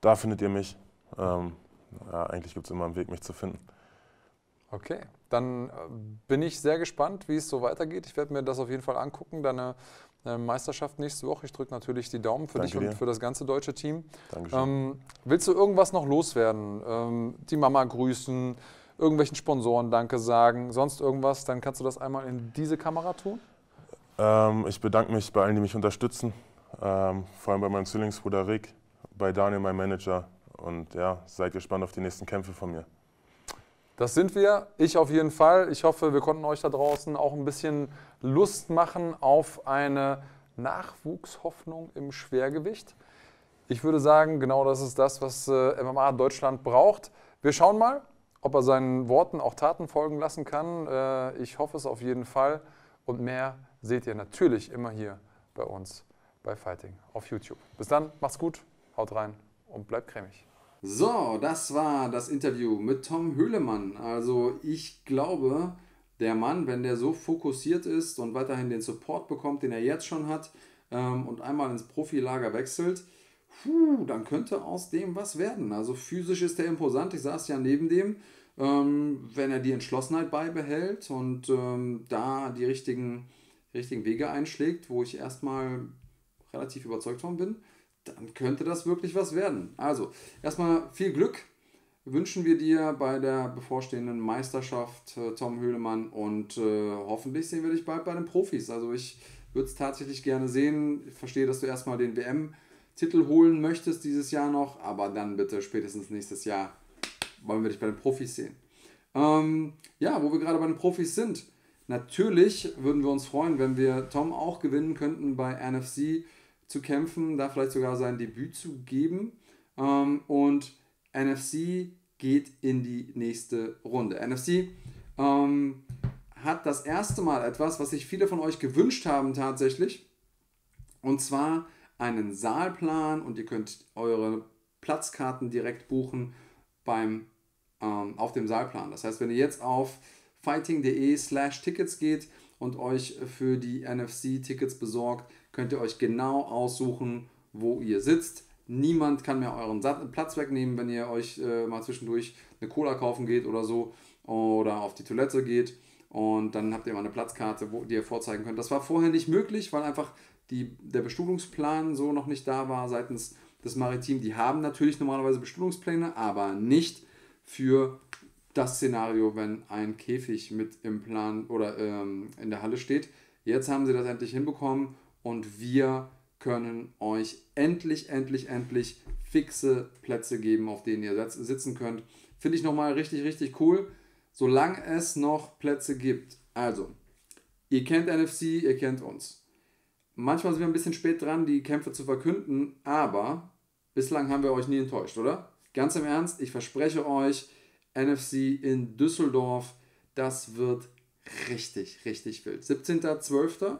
Da findet ihr mich. Ähm, ja, eigentlich gibt es immer einen Weg, mich zu finden. Okay, dann äh, bin ich sehr gespannt, wie es so weitergeht. Ich werde mir das auf jeden Fall angucken, deine äh, Meisterschaft nächste Woche. Ich drücke natürlich die Daumen für Danke dich und dir. für das ganze deutsche Team. Dankeschön. Ähm, willst du irgendwas noch loswerden? Ähm, die Mama grüßen, irgendwelchen Sponsoren Danke sagen, sonst irgendwas? Dann kannst du das einmal in diese Kamera tun. Ähm, ich bedanke mich bei allen, die mich unterstützen. Ähm, vor allem bei meinem Zwillingsbruder Rick, bei Daniel, meinem Manager. Und ja, seid gespannt auf die nächsten Kämpfe von mir. Das sind wir, ich auf jeden Fall. Ich hoffe, wir konnten euch da draußen auch ein bisschen Lust machen auf eine Nachwuchshoffnung im Schwergewicht. Ich würde sagen, genau das ist das, was äh, MMA Deutschland braucht. Wir schauen mal, ob er seinen Worten auch Taten folgen lassen kann. Äh, ich hoffe es auf jeden Fall. Und mehr seht ihr natürlich immer hier bei uns bei Fighting auf YouTube. Bis dann, macht's gut, haut rein und bleibt cremig. So, das war das Interview mit Tom Höhlemann. Also ich glaube, der Mann, wenn der so fokussiert ist und weiterhin den Support bekommt, den er jetzt schon hat, ähm, und einmal ins Profilager wechselt, puh, dann könnte aus dem was werden. Also physisch ist er imposant, ich saß ja neben dem. Ähm, wenn er die Entschlossenheit beibehält und ähm, da die richtigen, richtigen Wege einschlägt, wo ich erstmal relativ überzeugt von bin, dann könnte das wirklich was werden. Also, erstmal viel Glück wünschen wir dir bei der bevorstehenden Meisterschaft, äh, Tom Höhlemann, und äh, hoffentlich sehen wir dich bald bei den Profis. Also, ich würde es tatsächlich gerne sehen. Ich verstehe, dass du erstmal den WM-Titel holen möchtest dieses Jahr noch, aber dann bitte spätestens nächstes Jahr wollen wir dich bei den Profis sehen. Ähm, ja, wo wir gerade bei den Profis sind. Natürlich würden wir uns freuen, wenn wir Tom auch gewinnen könnten bei NFC zu kämpfen, da vielleicht sogar sein Debüt zu geben. Ähm, und NFC geht in die nächste Runde. NFC ähm, hat das erste Mal etwas, was sich viele von euch gewünscht haben tatsächlich. Und zwar einen Saalplan und ihr könnt eure Platzkarten direkt buchen beim, ähm, auf dem Saalplan. Das heißt, wenn ihr jetzt auf fighting.de slash Tickets geht und euch für die NFC-Tickets besorgt, könnt ihr euch genau aussuchen, wo ihr sitzt. Niemand kann mehr euren Platz wegnehmen, wenn ihr euch äh, mal zwischendurch eine Cola kaufen geht oder so oder auf die Toilette geht. Und dann habt ihr mal eine Platzkarte, wo, die ihr vorzeigen könnt. Das war vorher nicht möglich, weil einfach die, der Bestuhlungsplan so noch nicht da war seitens des Maritim. Die haben natürlich normalerweise Bestuhlungspläne, aber nicht für das Szenario, wenn ein Käfig mit im Plan oder ähm, in der Halle steht. Jetzt haben sie das endlich hinbekommen und wir können euch endlich, endlich, endlich fixe Plätze geben, auf denen ihr sitzen könnt. Finde ich nochmal richtig, richtig cool, solange es noch Plätze gibt. Also, ihr kennt NFC, ihr kennt uns. Manchmal sind wir ein bisschen spät dran, die Kämpfe zu verkünden, aber bislang haben wir euch nie enttäuscht, oder? Ganz im Ernst, ich verspreche euch, NFC in Düsseldorf, das wird richtig, richtig wild. 17.12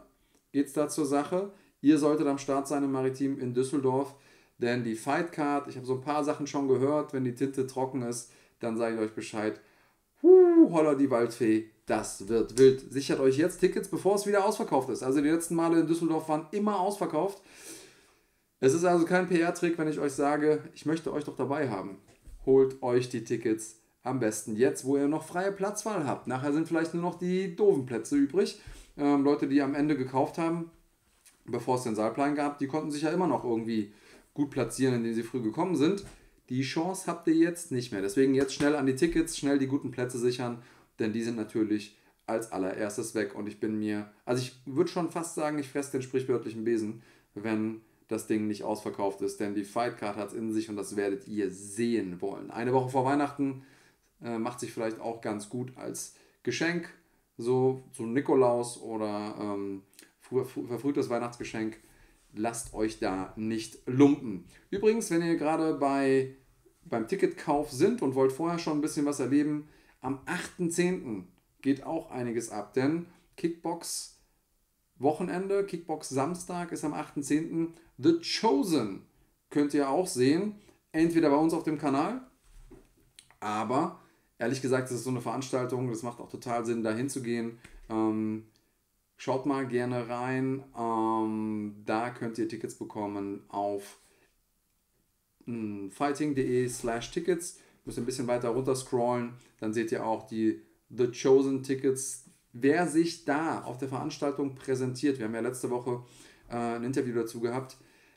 geht es da zur Sache. Ihr solltet am Start sein im Maritim in Düsseldorf, denn die Fightcard, ich habe so ein paar Sachen schon gehört, wenn die Tinte trocken ist, dann sage ich euch Bescheid. Huh, holla die Waldfee, das wird wild. Sichert euch jetzt Tickets, bevor es wieder ausverkauft ist. Also die letzten Male in Düsseldorf waren immer ausverkauft. Es ist also kein PR-Trick, wenn ich euch sage, ich möchte euch doch dabei haben. Holt euch die Tickets am besten jetzt, wo ihr noch freie Platzwahl habt. Nachher sind vielleicht nur noch die doofen Plätze übrig. Ähm, Leute, die am Ende gekauft haben, bevor es den Saalplan gab, die konnten sich ja immer noch irgendwie gut platzieren, indem sie früh gekommen sind. Die Chance habt ihr jetzt nicht mehr. Deswegen jetzt schnell an die Tickets, schnell die guten Plätze sichern, denn die sind natürlich als allererstes weg. Und ich bin mir, also ich würde schon fast sagen, ich fresse den sprichwörtlichen Besen, wenn das Ding nicht ausverkauft ist, denn die Fightcard hat es in sich und das werdet ihr sehen wollen. Eine Woche vor Weihnachten äh, macht sich vielleicht auch ganz gut als Geschenk so zu Nikolaus oder ähm, verfrühtes Weihnachtsgeschenk. Lasst euch da nicht lumpen. Übrigens, wenn ihr gerade bei, beim Ticketkauf sind und wollt vorher schon ein bisschen was erleben, am 8.10. geht auch einiges ab, denn Kickbox Wochenende, Kickbox Samstag ist am 8.10. The Chosen könnt ihr auch sehen, entweder bei uns auf dem Kanal, aber ehrlich gesagt, das ist so eine Veranstaltung, das macht auch total Sinn, da hinzugehen. Ähm, schaut mal gerne rein. Ähm, da könnt ihr Tickets bekommen auf hm, fighting.de slash Tickets. Müsst ein bisschen weiter runter scrollen. Dann seht ihr auch die The Chosen Tickets. Wer sich da auf der Veranstaltung präsentiert, wir haben ja letzte Woche äh, ein Interview dazu gehabt,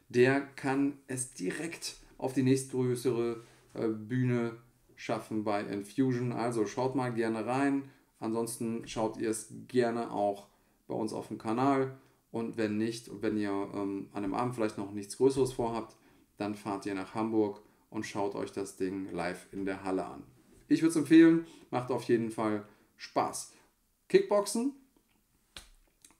der kann es direkt auf die nächstgrößere äh, Bühne schaffen bei Infusion. Also schaut mal gerne rein. Ansonsten schaut ihr es gerne auch bei uns auf dem Kanal. Und wenn nicht, wenn ihr ähm, an einem Abend vielleicht noch nichts Größeres vorhabt, dann fahrt ihr nach Hamburg und schaut euch das Ding live in der Halle an. Ich würde es empfehlen, macht auf jeden Fall Spaß. Kickboxen,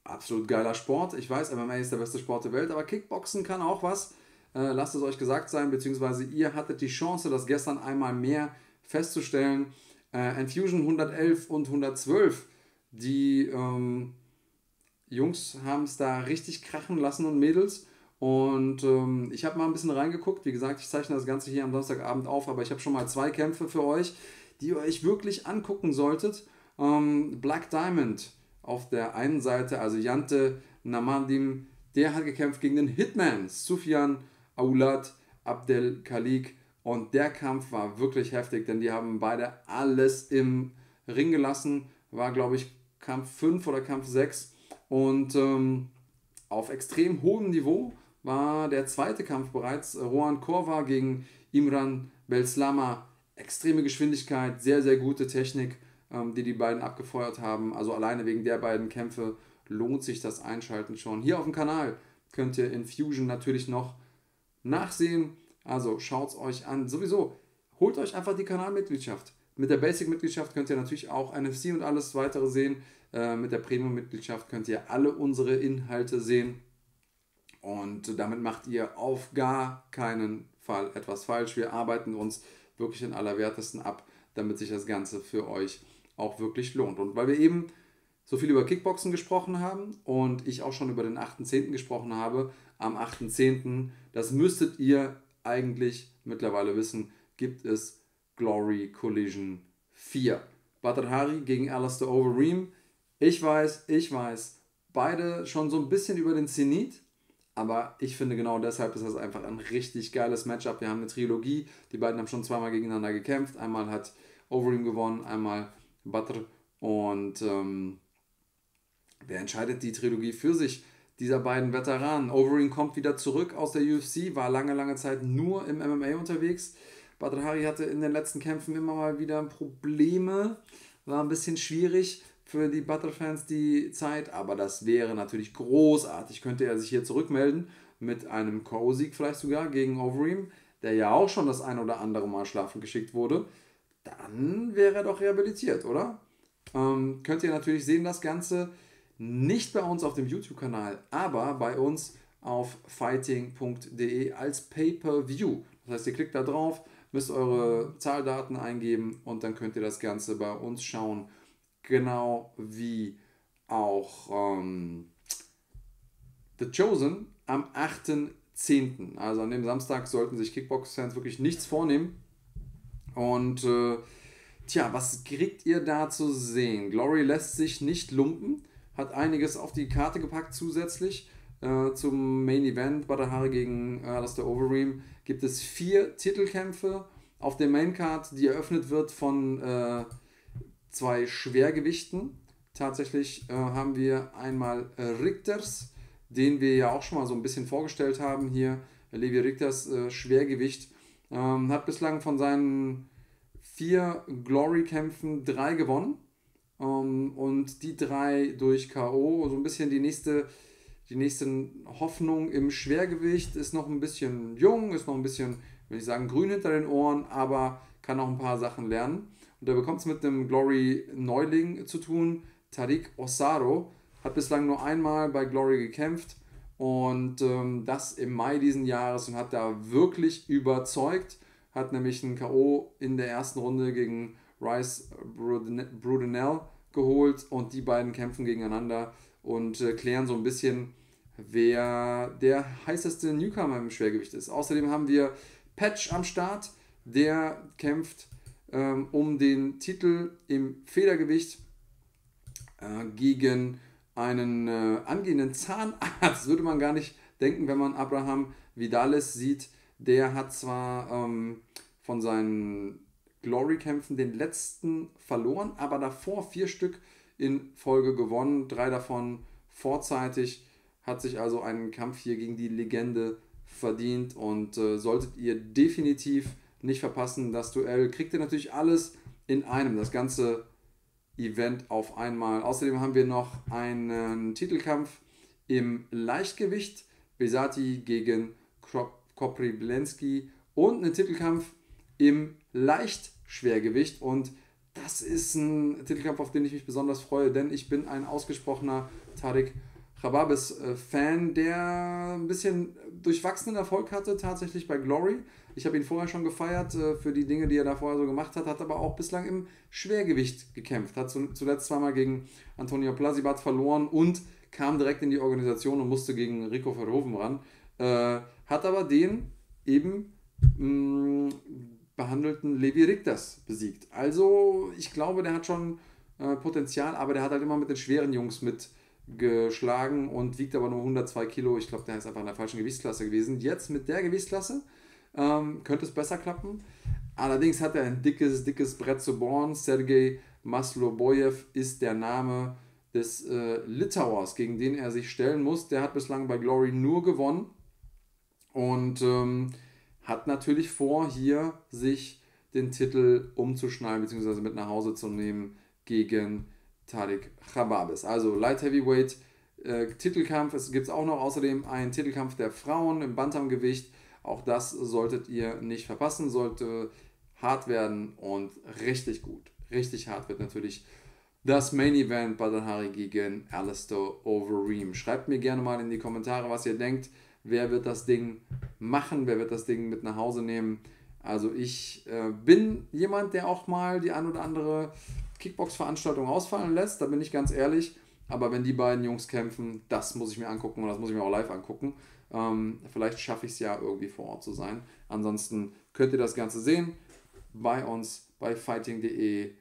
absolut geiler Sport. Ich weiß, MMA ist der beste Sport der Welt, aber Kickboxen kann auch was. Äh, lasst es euch gesagt sein, beziehungsweise ihr hattet die Chance, das gestern einmal mehr festzustellen, äh, Infusion 111 und 112, die ähm, Jungs haben es da richtig krachen lassen und Mädels. Und ähm, ich habe mal ein bisschen reingeguckt. Wie gesagt, ich zeichne das Ganze hier am Donnerstagabend auf, aber ich habe schon mal zwei Kämpfe für euch, die ihr euch wirklich angucken solltet. Ähm, Black Diamond auf der einen Seite, also Jante Namadim, der hat gekämpft gegen den Hitman, Sufyan Aulad Abdel Khalik. Und der Kampf war wirklich heftig, denn die haben beide alles im Ring gelassen. War, glaube ich, Kampf 5 oder Kampf 6. Und ähm, auf extrem hohem Niveau war der zweite Kampf bereits. Rohan Korva gegen Imran Belslama. Extreme Geschwindigkeit, sehr, sehr gute Technik, ähm, die die beiden abgefeuert haben. Also alleine wegen der beiden Kämpfe lohnt sich das Einschalten schon. Hier auf dem Kanal könnt ihr Infusion natürlich noch nachsehen. Also schaut es euch an. Sowieso, holt euch einfach die Kanalmitgliedschaft. Mit der Basic-Mitgliedschaft könnt ihr natürlich auch NFC und alles weitere sehen. Äh, mit der Premium-Mitgliedschaft könnt ihr alle unsere Inhalte sehen. Und damit macht ihr auf gar keinen Fall etwas falsch. Wir arbeiten uns wirklich in allerwertesten ab, damit sich das Ganze für euch auch wirklich lohnt. Und weil wir eben so viel über Kickboxen gesprochen haben und ich auch schon über den 8.10. gesprochen habe, am 8.10., das müsstet ihr eigentlich mittlerweile wissen, gibt es Glory Collision 4. Badr Hari gegen Alistair Overeem. Ich weiß, ich weiß, beide schon so ein bisschen über den Zenit, aber ich finde genau deshalb ist das einfach ein richtig geiles Matchup. Wir haben eine Trilogie, die beiden haben schon zweimal gegeneinander gekämpft. Einmal hat Overeem gewonnen, einmal Badr und ähm, wer entscheidet die Trilogie für sich? Dieser beiden Veteranen. Overeem kommt wieder zurück aus der UFC, war lange, lange Zeit nur im MMA unterwegs. Badr Hari hatte in den letzten Kämpfen immer mal wieder Probleme, war ein bisschen schwierig für die Butter-Fans die Zeit, aber das wäre natürlich großartig. Könnte er sich hier zurückmelden mit einem K.O.-Sieg vielleicht sogar gegen Overeem, der ja auch schon das ein oder andere Mal schlafen geschickt wurde, dann wäre er doch rehabilitiert, oder? Ähm, könnt ihr natürlich sehen, das Ganze nicht bei uns auf dem YouTube-Kanal, aber bei uns auf fighting.de als Pay-per-View. Das heißt, ihr klickt da drauf, müsst eure Zahldaten eingeben und dann könnt ihr das Ganze bei uns schauen genau wie auch ähm, The Chosen am 8.10. Also an dem Samstag sollten sich Kickbox-Fans wirklich nichts vornehmen. Und äh, tja, was kriegt ihr da zu sehen? Glory lässt sich nicht lumpen, hat einiges auf die Karte gepackt zusätzlich. Äh, zum Main Event Badahari gegen äh, Alistair Overeem gibt es vier Titelkämpfe auf der Main Card, die eröffnet wird von äh, zwei Schwergewichten. Tatsächlich äh, haben wir einmal äh, Richters, den wir ja auch schon mal so ein bisschen vorgestellt haben hier. Levi Richters äh, Schwergewicht ähm, hat bislang von seinen vier Glory-Kämpfen drei gewonnen. Ähm, und die drei durch K.O. So ein bisschen die nächste, die nächste Hoffnung im Schwergewicht. Ist noch ein bisschen jung, ist noch ein bisschen, will ich sagen, grün hinter den Ohren, aber kann auch ein paar Sachen lernen. Und er bekommt es mit einem Glory-Neuling zu tun. Tariq Osaro hat bislang nur einmal bei Glory gekämpft und ähm, das im Mai diesen Jahres und hat da wirklich überzeugt. Hat nämlich ein K.O. in der ersten Runde gegen Rice Brudenell geholt und die beiden kämpfen gegeneinander und äh, klären so ein bisschen, wer der heißeste Newcomer im Schwergewicht ist. Außerdem haben wir Patch am Start, der kämpft ähm, um den Titel im Federgewicht äh, gegen einen äh, angehenden Zahnarzt. Würde man gar nicht denken, wenn man Abraham Vidales sieht. Der hat zwar ähm, von seinen Glory-Kämpfen den letzten verloren, aber davor vier Stück in Folge gewonnen, drei davon vorzeitig, hat sich also einen Kampf hier gegen die Legende verdient und äh, solltet ihr definitiv nicht verpassen. Das Duell kriegt ihr natürlich alles in einem, das ganze Event auf einmal. Außerdem haben wir noch einen Titelkampf im Leichtgewicht. Besati gegen Koprivlenski und einen Titelkampf im Leichtschwergewicht. Und das ist ein Titelkampf, auf den ich mich besonders freue, denn ich bin ein ausgesprochener Tarek Chababis-Fan, äh, der ein bisschen durchwachsenen Erfolg hatte, tatsächlich bei Glory. Ich habe ihn vorher schon gefeiert äh, für die Dinge, die er da vorher so gemacht hat, hat aber auch bislang im Schwergewicht gekämpft. Hat zuletzt zweimal gegen Antonio Plasibat verloren und kam direkt in die Organisation und musste gegen Rico Verhoeven ran. Äh, hat aber den eben mh, behandelten Levi Richters besiegt. Also ich glaube, der hat schon äh, Potenzial, aber der hat halt immer mit den schweren Jungs mitgeschlagen und wiegt aber nur 102 Kilo. Ich glaube, der ist einfach in der falschen Gewichtsklasse gewesen. Jetzt mit der Gewichtsklasse ähm, könnte es besser klappen. Allerdings hat er ein dickes, dickes Brett zu bohren. Sergei Maslobojew ist der Name des äh, Litauers, gegen den er sich stellen muss. Der hat bislang bei Glory nur gewonnen und ähm, hat natürlich vor, hier sich den Titel umzuschneiden bzw. mit nach Hause zu nehmen gegen Tariq Chababis. Also Light Heavyweight äh, Titelkampf. Es gibt auch noch außerdem einen Titelkampf der Frauen im Bantamgewicht. Auch das solltet ihr nicht verpassen. Sollte hart werden und richtig gut. Richtig hart wird natürlich das Main Event Badr gegen Alistair Overeem. Schreibt mir gerne mal in die Kommentare, was ihr denkt. Wer wird das Ding machen? Wer wird das Ding mit nach Hause nehmen? Also ich äh, bin jemand, der auch mal die ein oder andere Kickbox-Veranstaltung ausfallen lässt, da bin ich ganz ehrlich. Aber wenn die beiden Jungs kämpfen, das muss ich mir angucken und das muss ich mir auch live angucken. Ähm, vielleicht schaffe ich es ja irgendwie vor Ort zu sein. Ansonsten könnt ihr das Ganze sehen bei uns bei fighting.de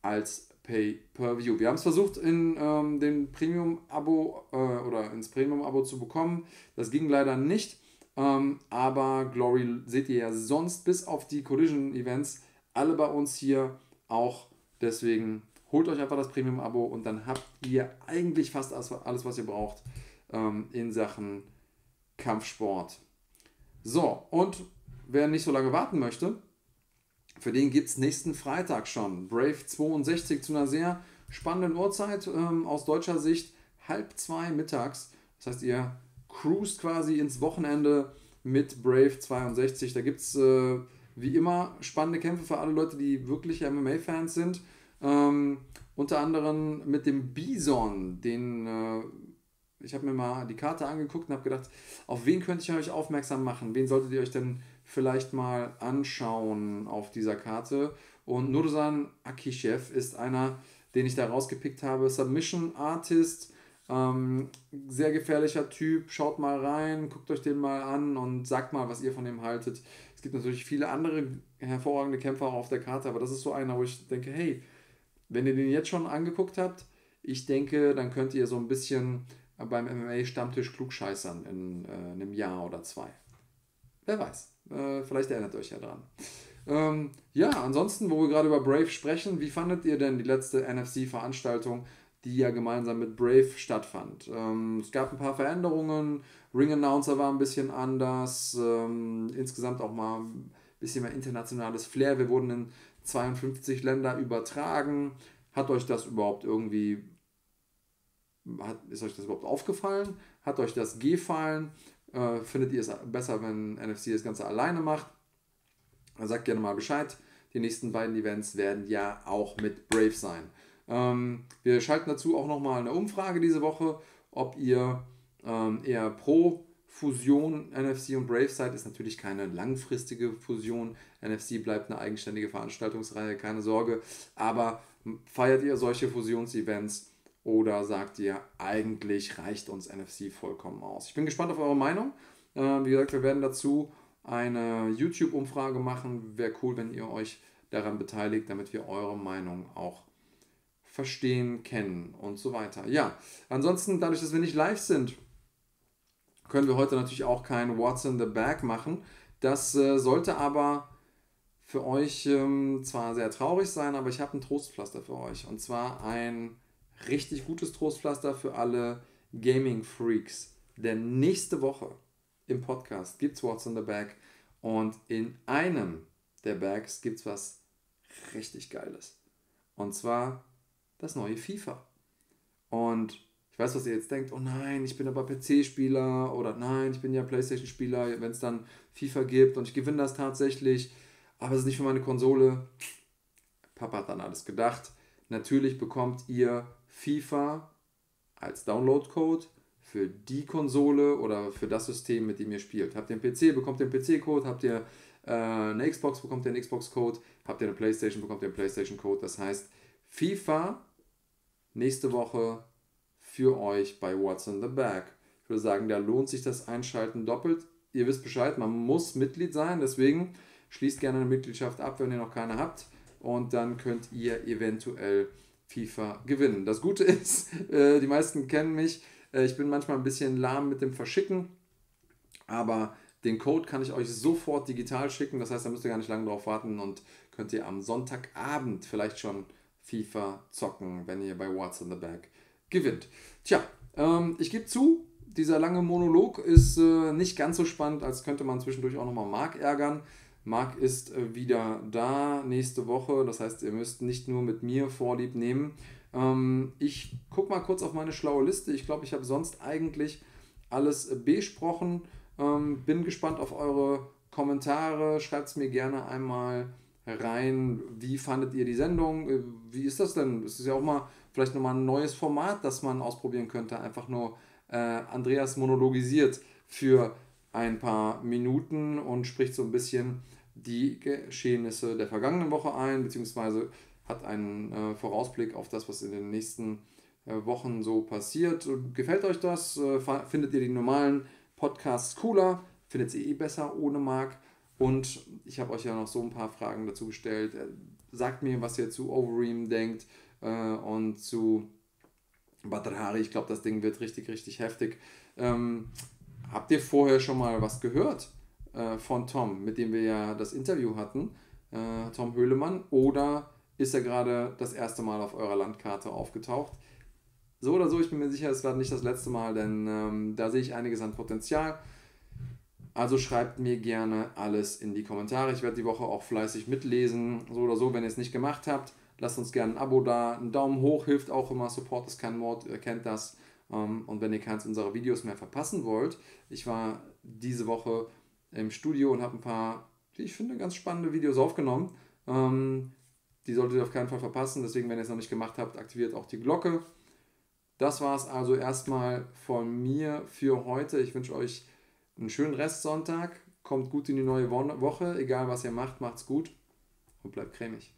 als Pay-Per-View. Wir haben es versucht, in ähm, den Premium-Abo äh, oder ins Premium-Abo zu bekommen. Das ging leider nicht. Ähm, aber Glory seht ihr ja sonst bis auf die Collision-Events alle bei uns hier auch. Deswegen holt euch einfach das Premium-Abo und dann habt ihr eigentlich fast alles, was ihr braucht ähm, in Sachen Kampfsport. So, und wer nicht so lange warten möchte, für den gibt es nächsten Freitag schon. Brave 62 zu einer sehr spannenden Uhrzeit ähm, aus deutscher Sicht. Halb zwei mittags. Das heißt, ihr cruist quasi ins Wochenende mit Brave 62. Da gibt es äh, wie immer spannende Kämpfe für alle Leute, die wirklich MMA-Fans sind. Ähm, unter anderem mit dem Bison, den äh, ich habe mir mal die Karte angeguckt und habe gedacht, auf wen könnte ich euch aufmerksam machen? Wen solltet ihr euch denn vielleicht mal anschauen auf dieser Karte. Und Nursan Akishev ist einer, den ich da rausgepickt habe. Submission Artist, ähm, sehr gefährlicher Typ. Schaut mal rein, guckt euch den mal an und sagt mal, was ihr von dem haltet. Es gibt natürlich viele andere hervorragende Kämpfer auf der Karte, aber das ist so einer, wo ich denke, hey, wenn ihr den jetzt schon angeguckt habt, ich denke, dann könnt ihr so ein bisschen beim MMA-Stammtisch klugscheißern in äh, einem Jahr oder zwei. Wer weiß. Äh, vielleicht erinnert euch ja dran. Ähm, ja, ansonsten, wo wir gerade über Brave sprechen, wie fandet ihr denn die letzte NFC-Veranstaltung, die ja gemeinsam mit Brave stattfand? Ähm, es gab ein paar Veränderungen, Ring Announcer war ein bisschen anders, ähm, insgesamt auch mal ein bisschen mehr internationales Flair. Wir wurden in 52 Länder übertragen. Hat euch das überhaupt irgendwie, hat, ist euch das überhaupt aufgefallen? Hat euch das gefallen? Äh, findet ihr es besser, wenn NFC das Ganze alleine macht? Dann sagt gerne mal Bescheid. Die nächsten beiden Events werden ja auch mit Brave sein. Ähm, wir schalten dazu auch nochmal eine Umfrage diese Woche, ob ihr ähm, eher pro Fusion NFC und Brave seid. Ist natürlich keine langfristige Fusion. NFC bleibt eine eigenständige Veranstaltungsreihe, keine Sorge. Aber feiert ihr solche Fusionsevents? Oder sagt ihr, eigentlich reicht uns NFC vollkommen aus? Ich bin gespannt auf eure Meinung. Äh, wie gesagt, wir werden dazu eine YouTube-Umfrage machen. Wäre cool, wenn ihr euch daran beteiligt, damit wir eure Meinung auch verstehen, kennen und so weiter. Ja, ansonsten, dadurch, dass wir nicht live sind, können wir heute natürlich auch kein What's in the Bag machen. Das äh, sollte aber für euch ähm, zwar sehr traurig sein, aber ich habe ein Trostpflaster für euch. Und zwar ein richtig gutes Trostpflaster für alle Gaming-Freaks. Denn nächste Woche im Podcast gibt es What's in the Bag und in einem der Bags gibt es was richtig Geiles. Und zwar das neue FIFA. Und ich weiß, was ihr jetzt denkt, oh nein, ich bin aber PC-Spieler oder nein, ich bin ja Playstation-Spieler, wenn es dann FIFA gibt und ich gewinne das tatsächlich, aber es ist nicht für meine Konsole. Papa hat dann alles gedacht. Natürlich bekommt ihr FIFA als Download-Code für die Konsole oder für das System, mit dem ihr spielt. Habt ihr einen PC, bekommt ihr einen PC-Code, habt ihr äh, eine Xbox, bekommt ihr einen Xbox-Code, habt ihr eine Playstation, bekommt ihr einen Playstation-Code. Das heißt, FIFA nächste Woche für euch bei What's in the Bag. Ich würde sagen, da lohnt sich das Einschalten doppelt. Ihr wisst Bescheid, man muss Mitglied sein, deswegen schließt gerne eine Mitgliedschaft ab, wenn ihr noch keine habt. Und dann könnt ihr eventuell FIFA gewinnen. Das Gute ist, äh, die meisten kennen mich, äh, ich bin manchmal ein bisschen lahm mit dem Verschicken, aber den Code kann ich euch sofort digital schicken. Das heißt, da müsst ihr gar nicht lange drauf warten und könnt ihr am Sonntagabend vielleicht schon FIFA zocken, wenn ihr bei What's in the Bag gewinnt. Tja, ähm, ich gebe zu, dieser lange Monolog ist äh, nicht ganz so spannend, als könnte man zwischendurch auch nochmal Marc ärgern. Marc ist äh, wieder da nächste Woche. Das heißt, ihr müsst nicht nur mit mir Vorlieb nehmen. Ähm, ich gucke mal kurz auf meine schlaue Liste. Ich glaube, ich habe sonst eigentlich alles äh, besprochen. Ähm, bin gespannt auf eure Kommentare. Schreibt es mir gerne einmal rein. Wie fandet ihr die Sendung? Äh, wie ist das denn? Es ist ja auch mal vielleicht nochmal ein neues Format, das man ausprobieren könnte. Einfach nur äh, Andreas monologisiert für ein paar Minuten und spricht so ein bisschen die Geschehnisse der vergangenen Woche ein, beziehungsweise hat einen äh, Vorausblick auf das, was in den nächsten äh, Wochen so passiert. Gefällt euch das? Äh, findet ihr die normalen Podcasts cooler? Findet ihr eh besser ohne Marc? Und ich habe euch ja noch so ein paar Fragen dazu gestellt. Äh, sagt mir, was ihr zu Overeem denkt äh, und zu Batrahari. Ich glaube, das Ding wird richtig, richtig heftig. Ähm, habt ihr vorher schon mal was gehört äh, von Tom, mit dem wir ja das Interview hatten? Äh, Tom Höhlemann. Oder ist er gerade das erste Mal auf eurer Landkarte aufgetaucht? So oder so, ich bin mir sicher, es war nicht das letzte Mal, denn ähm, da sehe ich einiges an Potenzial. Also schreibt mir gerne alles in die Kommentare. Ich werde die Woche auch fleißig mitlesen. So oder so, wenn ihr es nicht gemacht habt, lasst uns gerne ein Abo da. Ein Daumen hoch hilft auch immer. Support ist kein Mord, ihr kennt das. Ähm, und wenn ihr keins unserer Videos mehr verpassen wollt, ich war diese Woche im Studio und habe ein paar, wie ich finde, ganz spannende Videos aufgenommen. Ähm, die solltet ihr auf keinen Fall verpassen. Deswegen, wenn ihr es noch nicht gemacht habt, aktiviert auch die Glocke. Das war es also erstmal von mir für heute. Ich wünsche euch einen schönen Restsonntag. Kommt gut in die neue Woche. Egal was ihr macht, macht's gut und bleibt cremig.